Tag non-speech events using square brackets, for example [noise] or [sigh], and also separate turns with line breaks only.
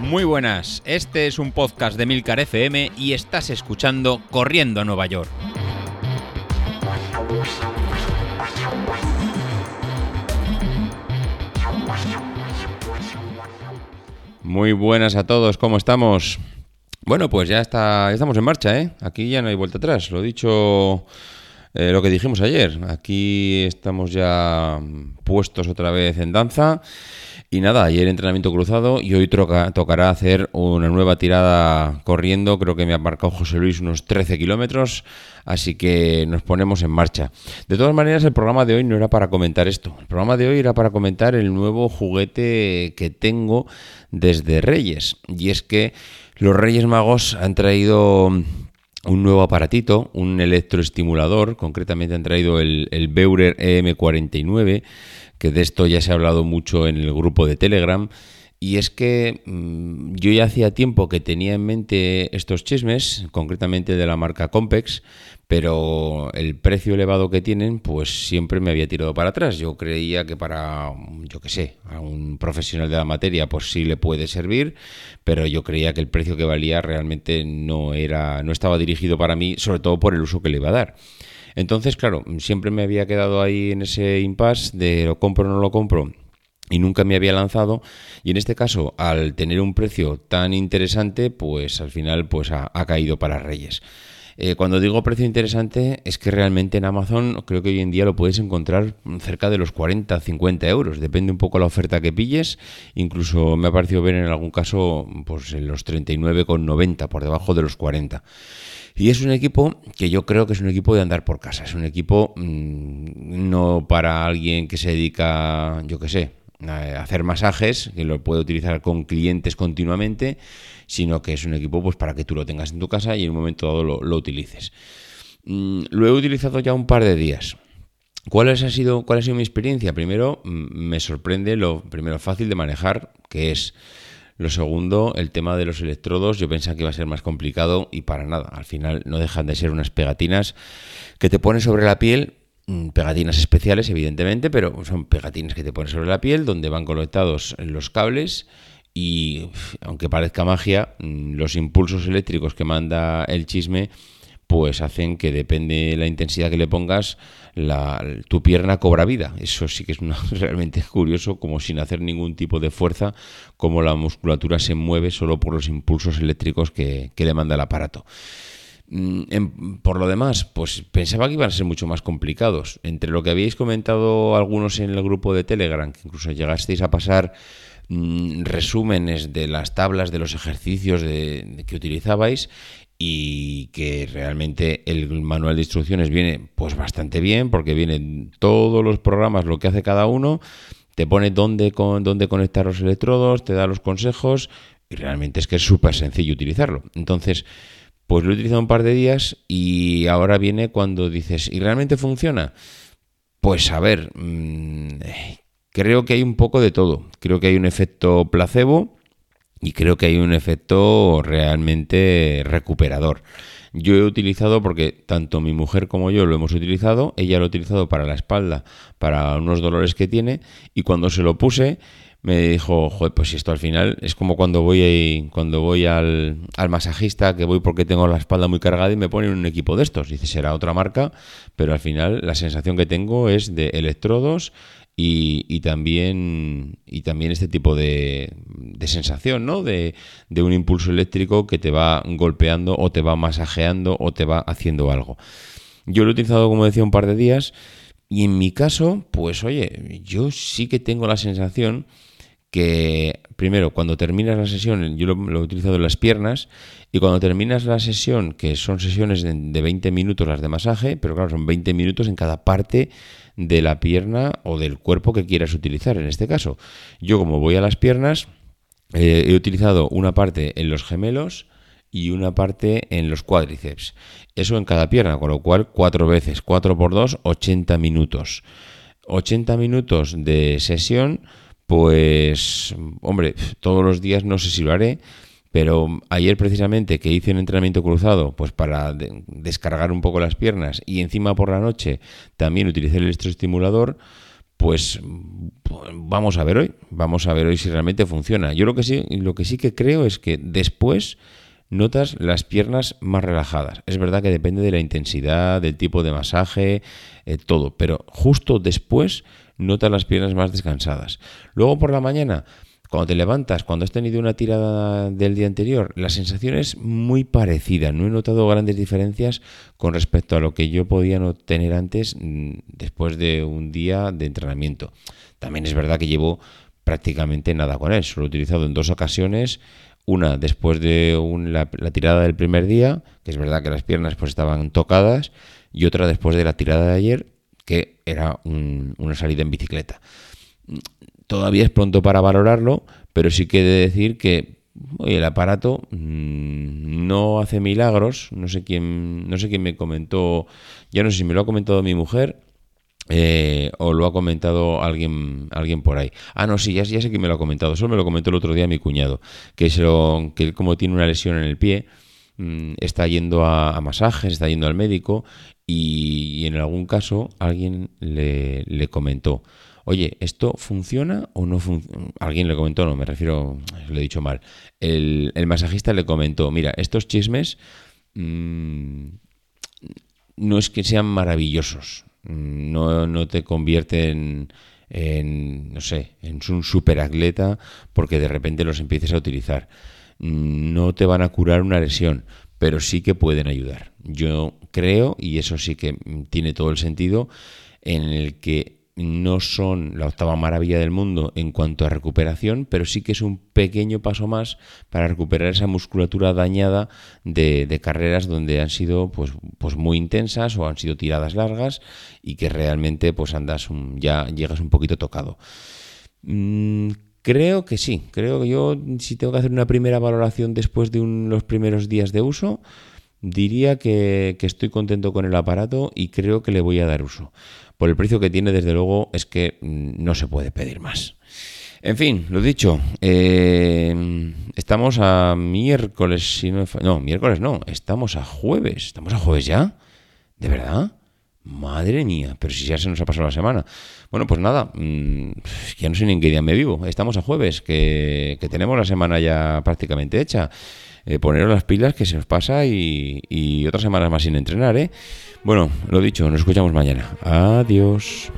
Muy buenas, este es un podcast de Milcar FM y estás escuchando Corriendo a Nueva York. Muy buenas a todos, ¿cómo estamos? Bueno, pues ya está, estamos en marcha, ¿eh? Aquí ya no hay vuelta atrás, lo dicho, eh, lo que dijimos ayer. Aquí estamos ya puestos otra vez en danza y nada, ayer entrenamiento cruzado y hoy tocará hacer una nueva tirada corriendo. Creo que me ha marcado José Luis unos 13 kilómetros, así que nos ponemos en marcha. De todas maneras, el programa de hoy no era para comentar esto. El programa de hoy era para comentar el nuevo juguete que tengo desde Reyes. Y es que los Reyes Magos han traído un nuevo aparatito, un electroestimulador, concretamente han traído el, el Beurer EM49 que de esto ya se ha hablado mucho en el grupo de Telegram. Y es que mm, yo ya hacía tiempo que tenía en mente estos chismes, concretamente de la marca Compex, pero el precio elevado que tienen, pues siempre me había tirado para atrás. Yo creía que para, yo qué sé, a un profesional de la materia, pues sí le puede servir, pero yo creía que el precio que valía realmente no era, no estaba dirigido para mí, sobre todo por el uso que le iba a dar. Entonces, claro, siempre me había quedado ahí en ese impasse de lo compro o no lo compro y nunca me había lanzado y en este caso al tener un precio tan interesante pues al final pues ha, caído para Reyes. Eh, cuando digo precio interesante es que realmente en Amazon creo que hoy en día lo puedes encontrar cerca de los 40, 50 euros. Depende un poco la oferta que pilles. Incluso me ha parecido ver en algún caso pues en los 39,90 por debajo de los 40. Y es un equipo que yo creo que es un equipo de andar por casa. Es un equipo mm, no para alguien que se dedica, yo qué sé, hacer masajes, que lo puede utilizar con clientes continuamente, sino que es un equipo pues para que tú lo tengas en tu casa y en un momento dado lo, utilices. Mm, lo he utilizado ya un par de días. ¿Cuál ha, sido, ¿Cuál ha sido mi experiencia? Primero, mm, me sorprende lo primero fácil de manejar, que es lo segundo, el tema de los electrodos, yo pensaba que iba a ser más complicado y para nada. Al final no dejan de ser unas pegatinas que te pones sobre la piel, pegatinas especiales evidentemente, pero son pegatinas que te pones sobre la piel donde van conectados los cables y aunque parezca magia, mm, los impulsos eléctricos que manda el chisme pues hacen que depende de la intensidad que le pongas, la, tu pierna cobra vida. Eso sí que es [laughs] realmente curioso, como sin hacer ningún tipo de fuerza, como la musculatura se mueve solo por los impulsos eléctricos que, le manda el aparato. Mm, por lo demás, pues pensaba que iban a ser mucho más complicados. Entre lo que habíais comentado algunos en el grupo de Telegram, que incluso llegasteis a pasar mm, resúmenes de las tablas de los ejercicios que utilizabais y que realmente el manual de instrucciones viene pues bastante bien porque vienen todos los programas, lo que hace cada uno, te pone dónde, con, dónde conectar los electrodos, te da los consejos y realmente es que es súper sencillo utilizarlo. Entonces, pues lo he utilizado un par de días y ahora viene cuando dices, ¿y realmente funciona? Pues a ver, mm, creo que hay un poco de todo. Creo que hay un efecto placebo y creo que hay un efecto realmente recuperador. Yo he utilizado, porque tanto mi mujer como yo lo hemos utilizado, ella lo ha utilizado para la espalda, para unos dolores que tiene, y cuando se lo puse, me dijo, joder, pues esto al final es como cuando voy cuando voy al, al, masajista, que voy porque tengo la espalda muy cargada y me ponen un equipo de estos. Dice, será otra marca, pero al final la sensación que tengo es de electrodos, y, también, y también este tipo de, sensación, ¿no? De, un impulso eléctrico que te va golpeando o te va masajeando o te va haciendo algo. Yo lo he utilizado, como decía, un par de días y en mi caso, pues oye, yo sí que tengo la sensación que primero, cuando terminas la sesión, yo lo, he utilizado en las piernas, y cuando terminas la sesión, que son sesiones de, de 20 minutos las de masaje, pero claro, son 20 minutos en cada parte de la pierna o del cuerpo que quieras utilizar en este caso. Yo como voy a las piernas, eh, he utilizado una parte en los gemelos y una parte en los cuádriceps. Eso en cada pierna, con lo cual cuatro veces, cuatro por dos, 80 minutos. 80 minutos de sesión, pues hombre, todos los días no sé si lo haré, pero ayer precisamente que hice un entrenamiento cruzado, pues para descargar un poco las piernas y encima por la noche también utilicé el electroestimulador, pues vamos a ver hoy, vamos a ver hoy si realmente funciona. Yo lo que sí, lo que sí que creo es que después notas las piernas más relajadas. Es verdad que depende de la intensidad, del tipo de masaje, eh, todo, pero justo después notas las piernas más descansadas. Luego por la mañana, cuando te levantas, cuando has tenido una tirada del día anterior, la sensación es muy parecida. No he notado grandes diferencias con respecto a lo que yo podía no tener antes mm, después de un día de entrenamiento. También es verdad que llevo prácticamente nada con él. Solo he utilizado en dos ocasiones una después de la, tirada del primer día, que es verdad que las piernas pues estaban tocadas, y otra después de la tirada de ayer, que era una salida en bicicleta. Todavía es pronto para valorarlo, pero sí que he de decir que el aparato mm, no hace milagros. No sé quién, no sé quién me comentó, ya no sé si me lo ha comentado mi mujer eh, o lo ha comentado alguien, alguien por ahí. Ah, no, sí, ya, sé que me lo ha comentado. Solo me lo comentó el otro día mi cuñado. Que, se que él, como tiene una lesión en el pie, mm, está yendo a, masajes, está yendo al médico. Y, en algún caso alguien le, comentó. Oye, ¿esto funciona o no funciona? Alguien le comentó, no, me refiero, lo he dicho mal. El, el masajista le comentó, mira, estos chismes mmm, no es que sean maravillosos, no, no te convierte en, no sé, en un superatleta porque de repente los empieces a utilizar. No te van a curar una lesión, pero sí que pueden ayudar. Yo creo, y eso sí que tiene todo el sentido, en el que no son la octava maravilla del mundo en cuanto a recuperación, pero sí que es un pequeño paso más para recuperar esa musculatura dañada de, carreras donde han sido pues, pues muy intensas o han sido tiradas largas y que realmente pues andas ya llegas un poquito tocado. Mm, creo que sí, creo que yo si tengo que hacer una primera valoración después de los primeros días de uso, diría que estoy contento con el aparato y creo que le voy a dar uso por el precio que tiene, desde luego, es que mm, no se puede pedir más. En fin, lo dicho, eh, estamos a miércoles, si no, no, miércoles no, estamos a jueves, estamos a jueves ya, ¿de verdad? Madre mía, pero si ya se nos ha pasado la semana. Bueno, pues nada, mm, ya no sé ni en qué día me vivo. Estamos a jueves, que, tenemos la semana ya prácticamente hecha. Eh, poneros las pilas que se nos pasa y, y otras semanas más sin entrenar, ¿eh? Bueno, lo dicho, nos escuchamos mañana. Adiós.